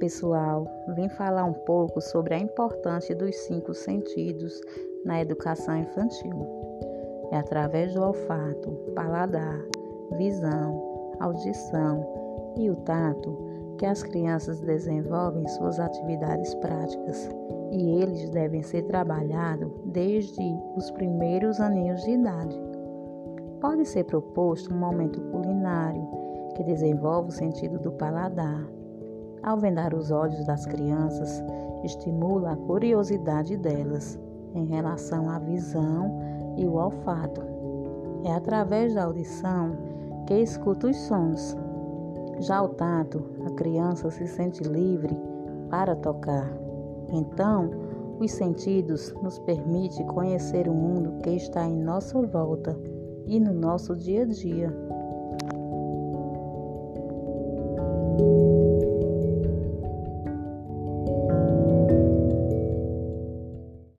pessoal, vim falar um pouco sobre a importância dos cinco sentidos na educação infantil. É através do olfato, paladar, visão, audição e o tato que as crianças desenvolvem suas atividades práticas e eles devem ser trabalhados desde os primeiros aninhos de idade. Pode ser proposto um momento culinário que desenvolve o sentido do paladar. Ao vendar os olhos das crianças, estimula a curiosidade delas em relação à visão e o olfato. É através da audição que escuta os sons. Já o tato, a criança se sente livre para tocar. Então, os sentidos nos permitem conhecer o mundo que está em nossa volta e no nosso dia a dia.